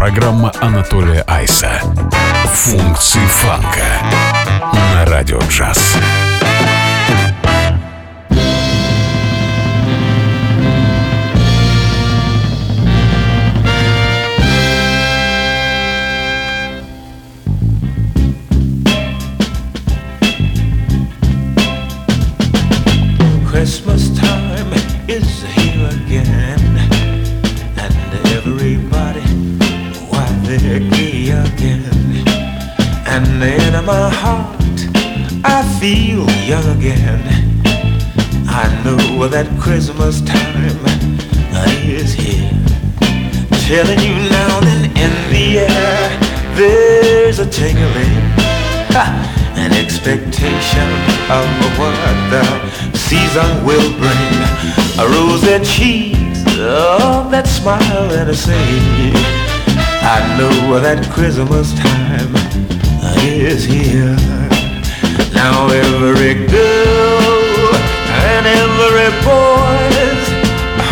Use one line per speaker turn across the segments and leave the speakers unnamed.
Программа Анатолия Айса. Функции фанка на радио джаз.
Christmas time is here again. And in my heart, I feel young again. I know that Christmas time is here. Telling you now that in the air, there's a tingling. An expectation of what the season will bring. A rose that cheeks, oh, that smile and a sing. I know that Christmas time is here. Now every girl and every boy's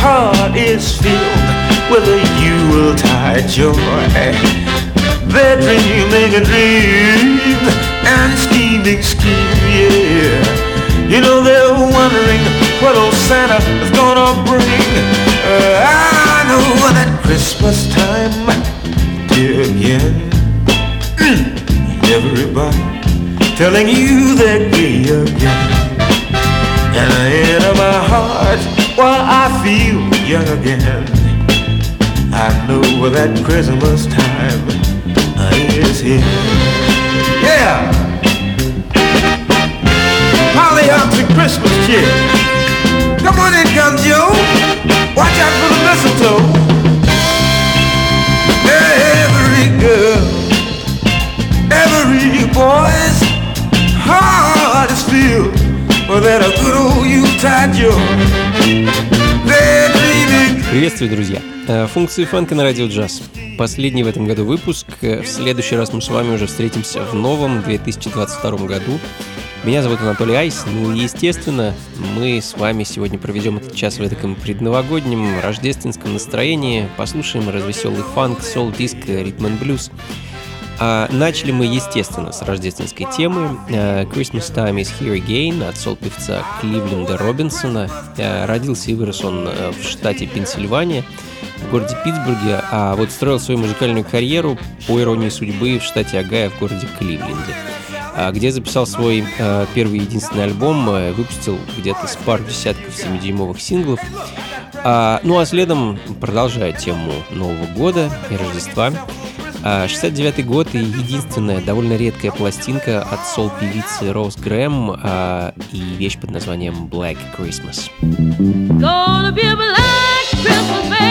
heart is filled with a Yuletide joy. They're dreaming a dream and scheming scheme, yeah. You know they're wondering what old Santa is gonna bring. Uh, I know that Christmas time, again. Mm. Everybody telling you they're gay again. And in my heart, while I feel young again, I know that Christmas time is here. Yeah! Holly out to Christmas cheer. Come on in, Joe. Watch out for the mistletoe. Boy's heart is filled with that a good old. They're dreaming.
Приветствую, друзья! Функции фанка на радио джаз. Последний в этом году выпуск. В следующий раз мы с вами уже встретимся в новом 2022 году. Меня зовут Анатолий Айс, ну и естественно, мы с вами сегодня проведем этот час в таком предновогоднем рождественском настроении, послушаем развеселый фанк, сол, диск, ритм и блюз. А начали мы, естественно, с рождественской темы. Christmas Time is Here Again от сол-певца Кливленда Робинсона. Родился и вырос он в штате Пенсильвания в городе Питтсбурге, а вот строил свою музыкальную карьеру, по иронии судьбы, в штате Агая в городе Кливленде а, где записал свой э, первый единственный альбом, э, выпустил где-то с пару десятков 7-дюймовых синглов. А, ну а следом, продолжая тему Нового года и Рождества, 69 год и единственная довольно редкая пластинка от сол-певицы Роуз Грэм а, и вещь под названием Black Christmas. Gonna be a black Christmas,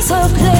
so
clear.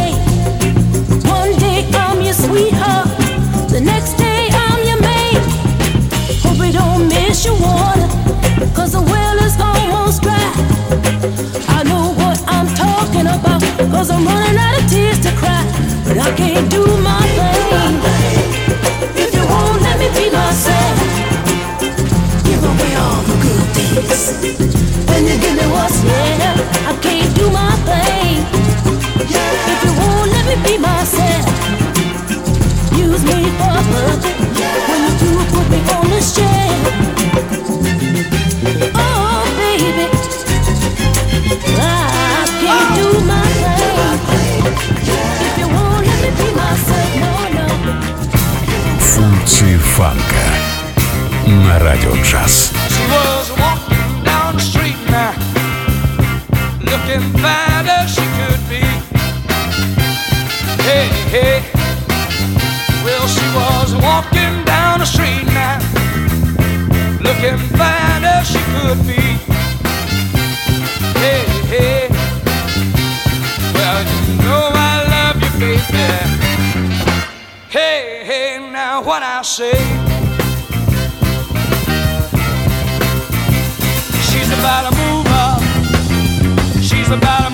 фанка на радио джаз. Hey, hey. Well, she was walking down the street
now, looking fine as she could be. what I say. She's about to move up. She's about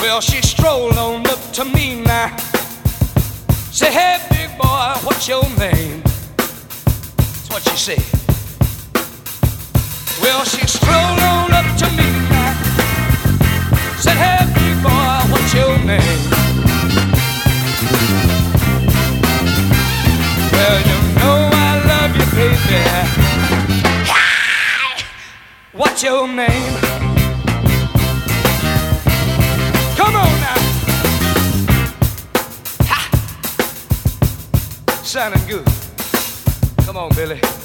Well, she strolled on up to me now. Say, hey, big boy, what's your name? That's what she said. Well, she strolled on up to me now. Said, hey, big boy, what's your name? Well, you know I love you, baby. What's your name? sounding good. Come on, Billy.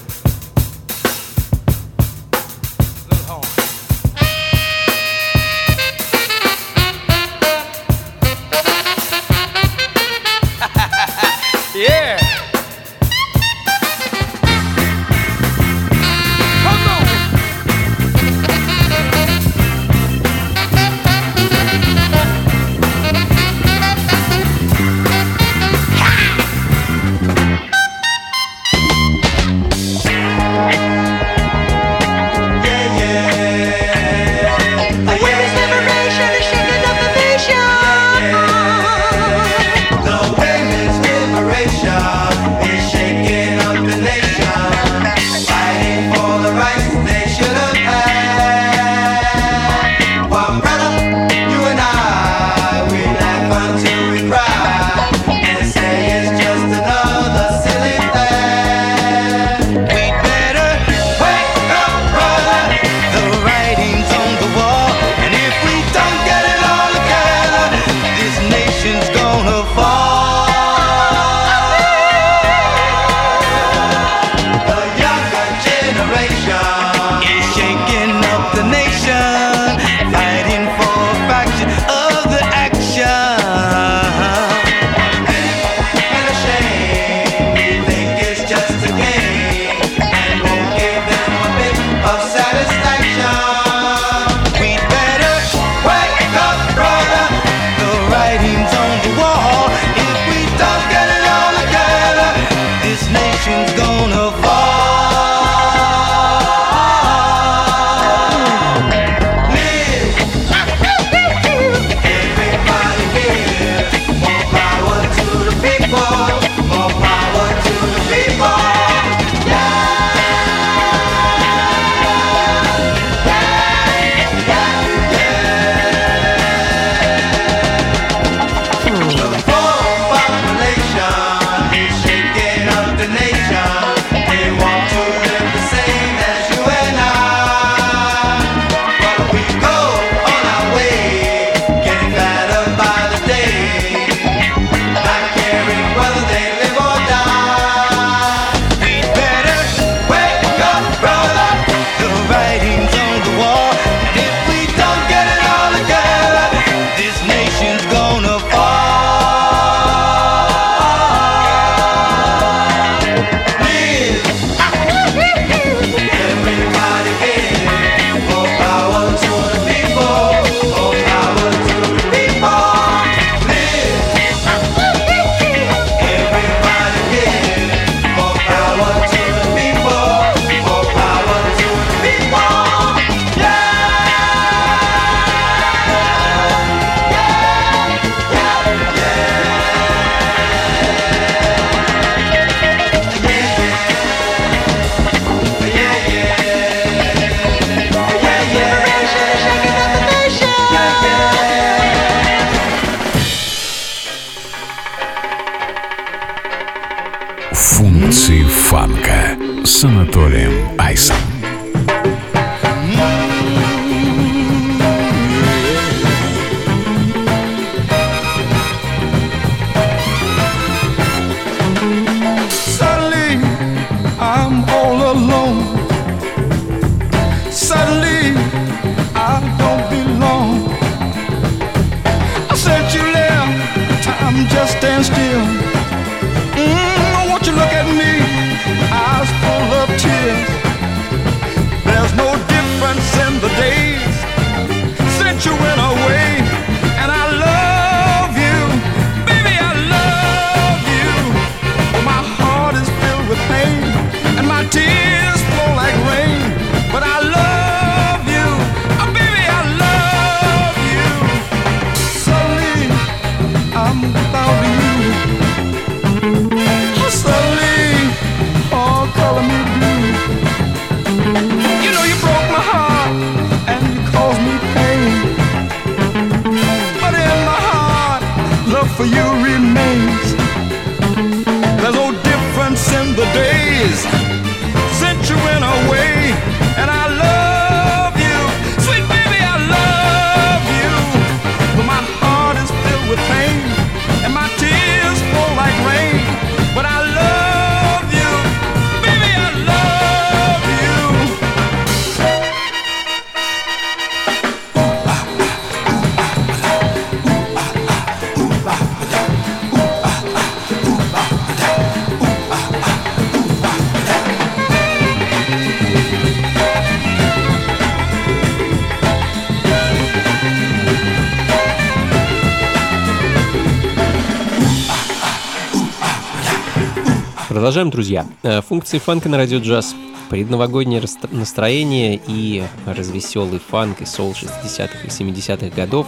Продолжаем, друзья. Э, Функции фанка на радио джаз. Предновогоднее настроение и развеселый фанк и сол 60-х и 70-х годов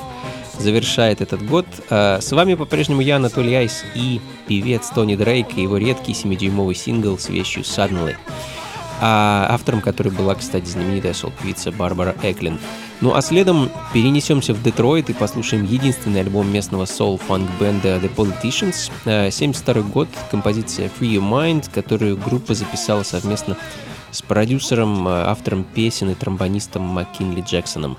завершает этот год. Э, С вами по-прежнему я, Анатолий Айс, и певец Тони Дрейк и его редкий 7-дюймовый сингл с вещью «Suddenly», а автором которой была, кстати, знаменитая сол-певица Барбара Эклин. Ну а следом перенесемся в Детройт и послушаем единственный альбом местного соул-фанк-бенда The Politicians. Э, 72 год, композиция Free Your Mind, которую группа записала совместно с продюсером, э, автором песен и тромбонистом Маккинли Джексоном.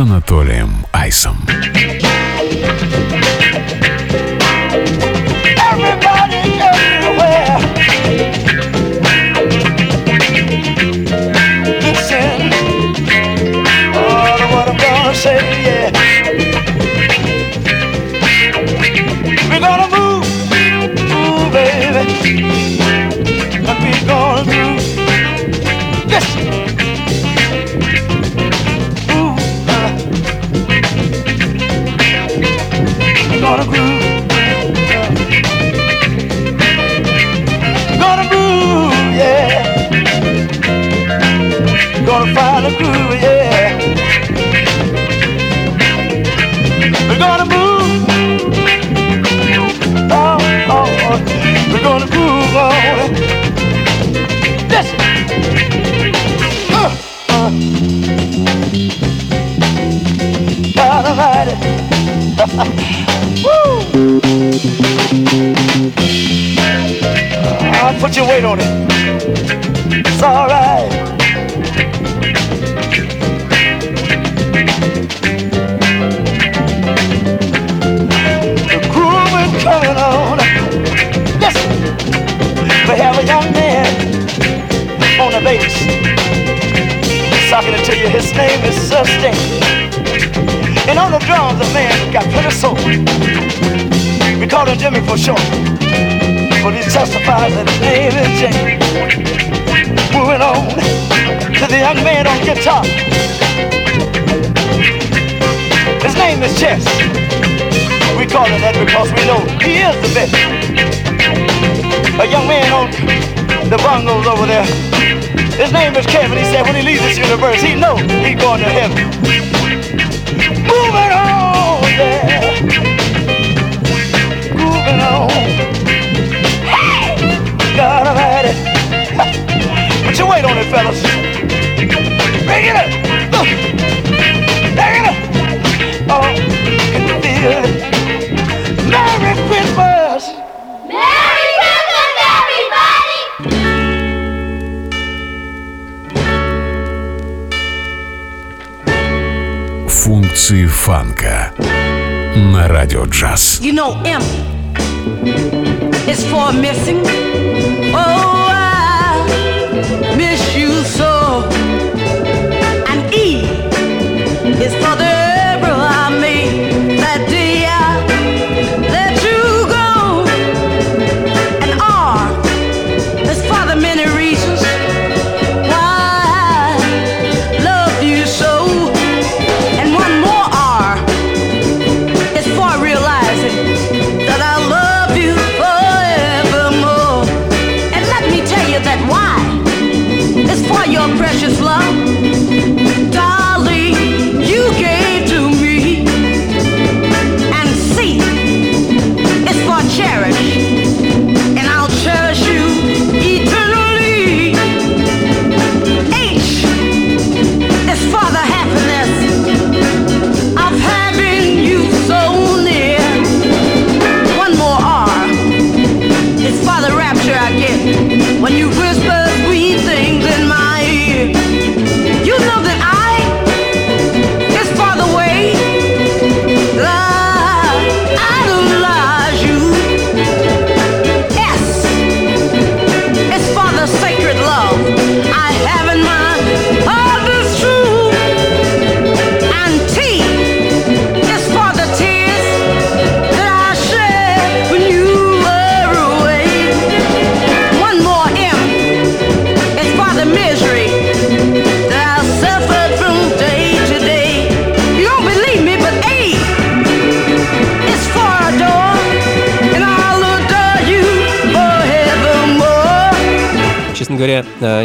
Анатолием Айсом. Gonna groove. Gonna yeah. Gonna
find groove, yeah. We're gonna move. Oh, oh, oh. We gonna groove on. Listen. Uh, uh. Gotta ride it. put your weight on it. It's alright. The groove is coming on. Listen, we have a young man on the bass. Talking to you, his name is Sustain. And on the drums, the man got plenty soul. We call him Jimmy for short but he testifies that his name is James. Moving on to the young man on guitar. His name is Chess. We call him that because we know he is the best. A young man on the bongos over there. His name is Kevin. He said when he leaves this universe, he knows he's going to heaven. Moving on, yeah. Moving on. God Almighty. Put your weight on it, fellas. Bring it up. Bring it up. Oh, can you feel it? Merry Christmas.
Merry Christmas, everybody.
Функции фанка на радио джаз.
You know, M is for missing. Oh, I miss you so.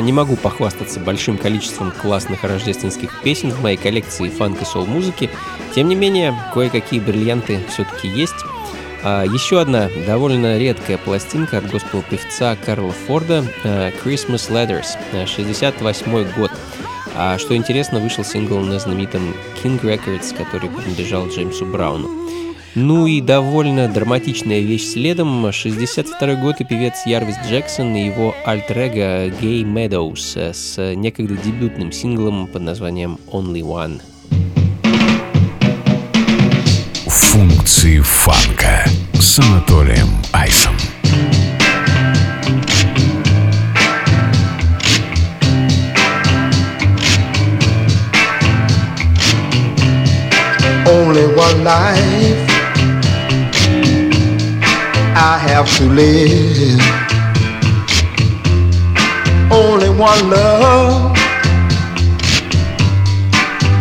Не могу похвастаться большим количеством классных рождественских песен в моей коллекции фанк и сол-музыки. Тем не менее, кое-какие бриллианты все-таки есть. А еще одна довольно редкая пластинка от госпел-певца Карла Форда э, «Christmas Letters», 68 э, год. А что интересно, вышел сингл на знаменитом King Records, который принадлежал Джеймсу Брауну. Ну и довольно драматичная вещь следом. 62 год и певец Ярвис Джексон и его альтрега Гей Meadows с некогда дебютным синглом под названием Only One.
Функции фанка с Анатолием Айсом.
Only one night I have to live. Only one love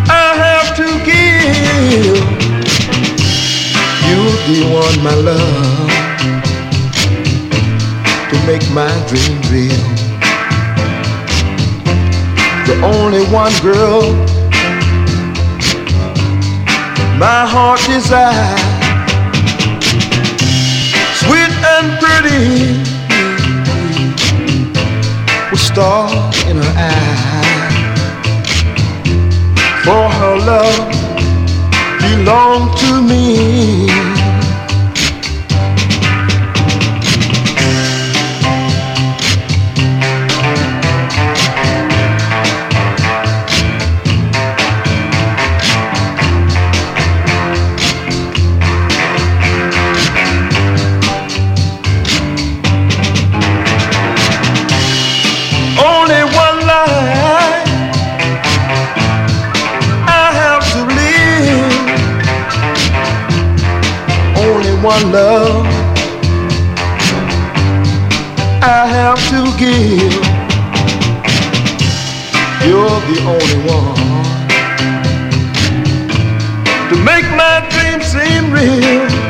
I have to give. you the one, my love, to make my dream real. The only one girl my heart desires. pretty with stars in her eyes. For her love belonged to me. one love I have to give. You're the only one to make my dreams seem real.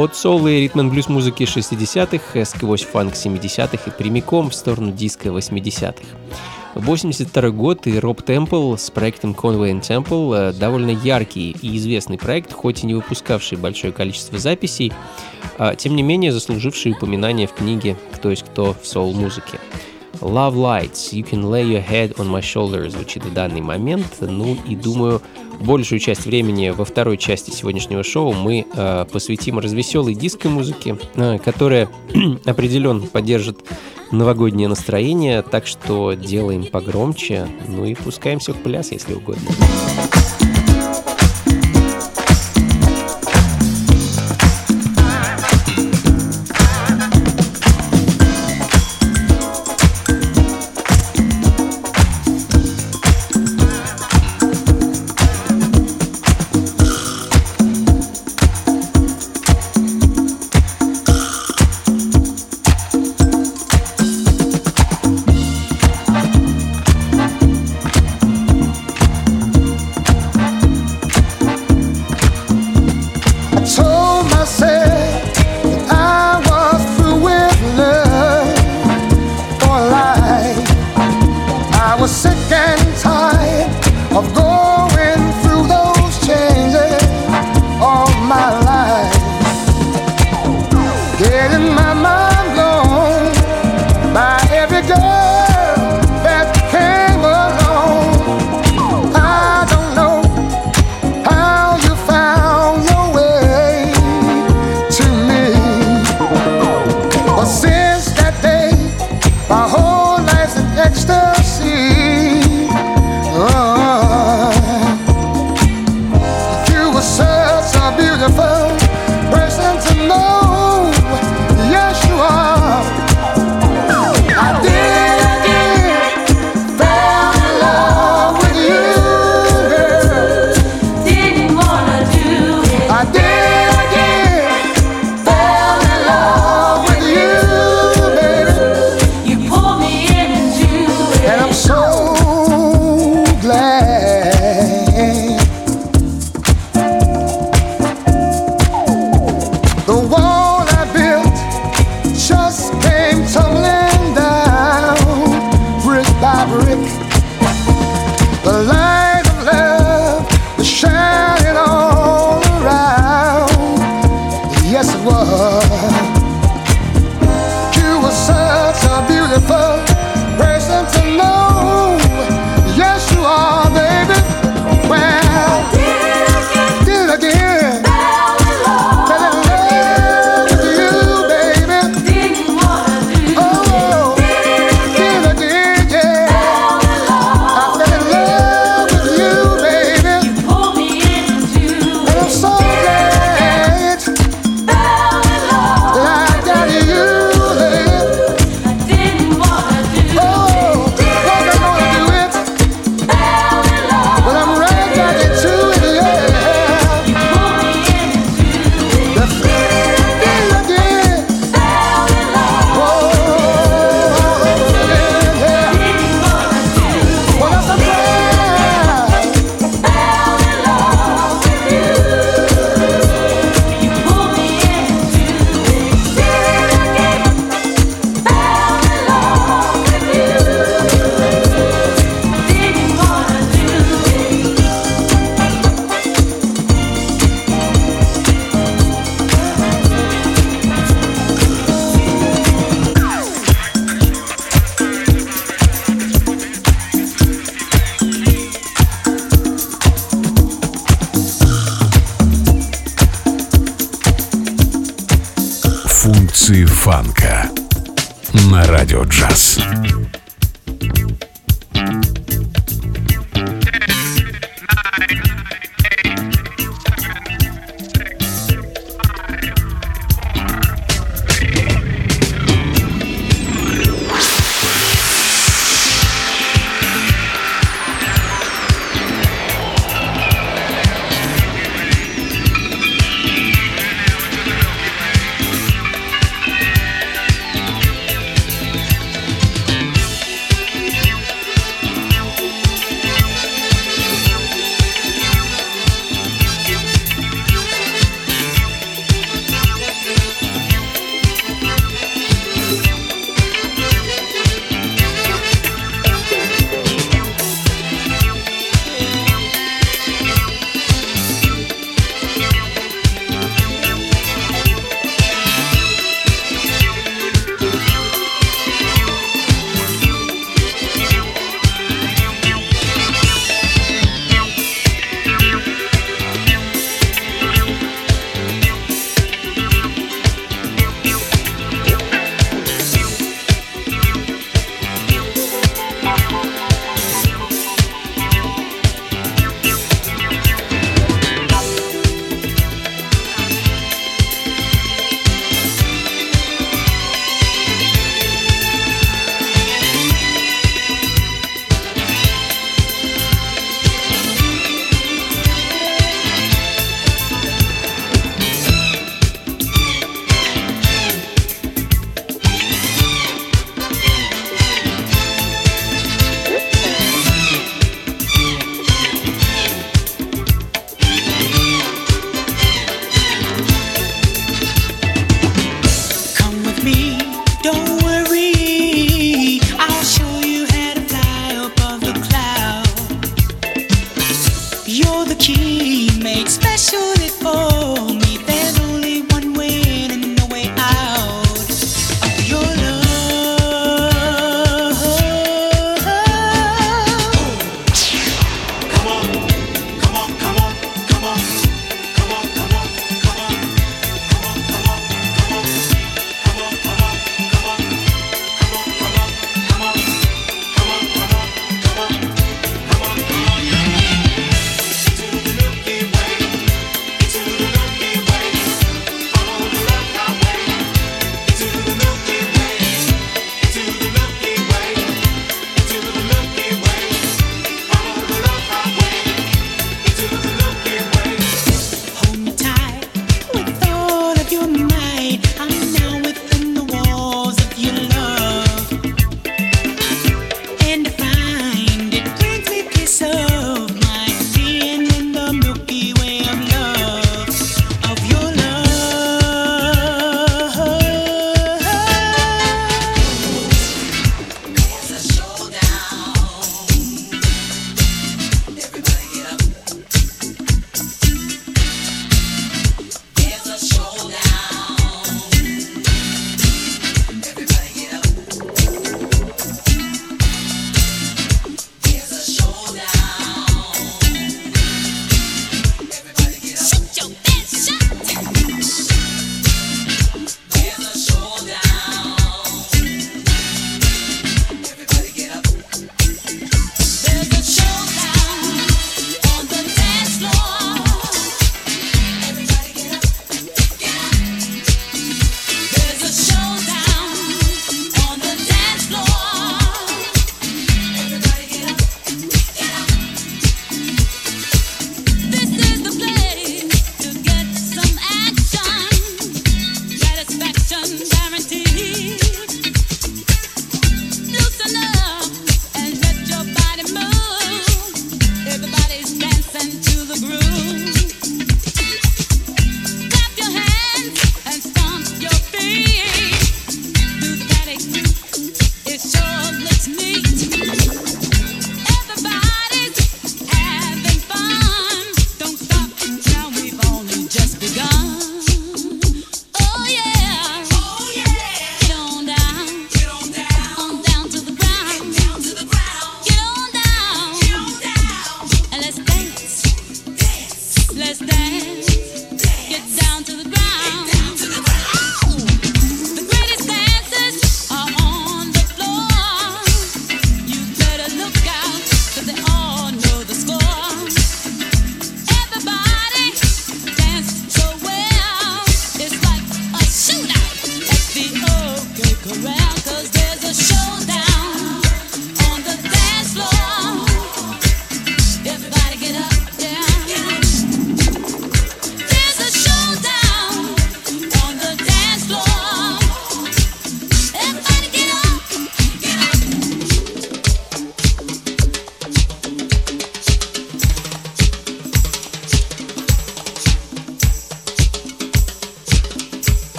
От соло и ритм блюз музыки 60-х, э, сквозь фанк 70-х и прямиком в сторону диска 80-х. 82 год и Роб Темпл с проектом Conway and Temple э, довольно яркий и известный проект, хоть и не выпускавший большое количество записей, а, тем не менее заслуживший упоминание в книге «Кто есть кто в соул-музыке». Love Lights, You Can Lay Your Head on My Shoulder звучит в данный момент, ну и думаю, большую часть времени во второй части сегодняшнего шоу мы э, посвятим развеселой диско музыке, э, которая определенно поддержит новогоднее настроение, так что делаем погромче, ну и пускаемся в пляс, если угодно.
радио джаз.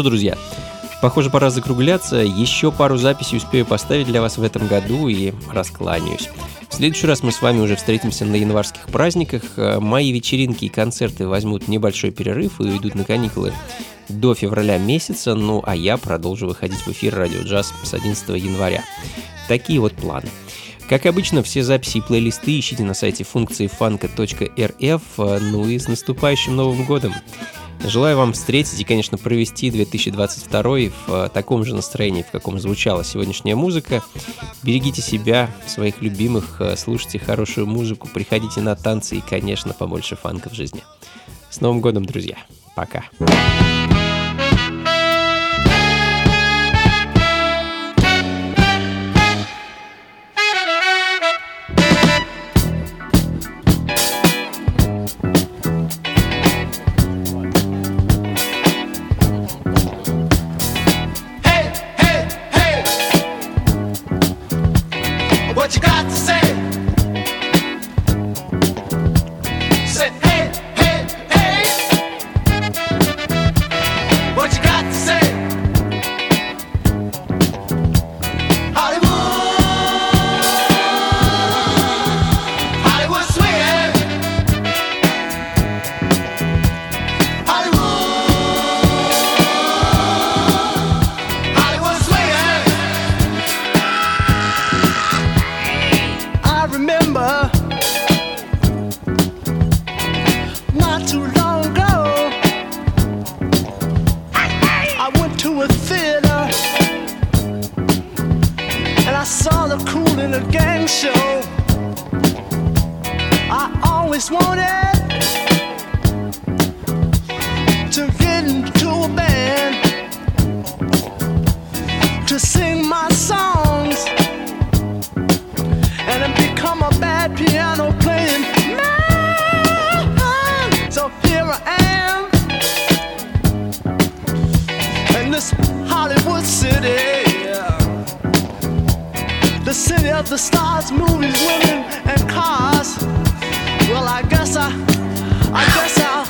Ж, друзья, похоже, пора закругляться. Еще пару записей успею поставить для вас в этом году и раскланяюсь. В следующий раз мы с вами уже встретимся на январских праздниках. Э, Мои вечеринки и концерты возьмут небольшой перерыв и уйдут на каникулы до февраля месяца, ну а я продолжу выходить в эфир радио джаз с 11 января. Такие вот планы. Как обычно, все записи и плейлисты ищите на сайте функции фанка.рф. Ну и с наступающим Новым Годом! Желаю вам встретить и, конечно, провести 2022 в э, таком же настроении, в каком звучала сегодняшняя музыка. Берегите себя, своих любимых, э, слушайте хорошую музыку, приходите на танцы и, конечно, побольше фанка в жизни. С Новым годом, друзья! Пока!
Hey, to
sing my songs and then become a bad piano playing man. So here I am in this Hollywood city, the city of the stars, movies, women, and cars. Well, I guess I, I guess I'll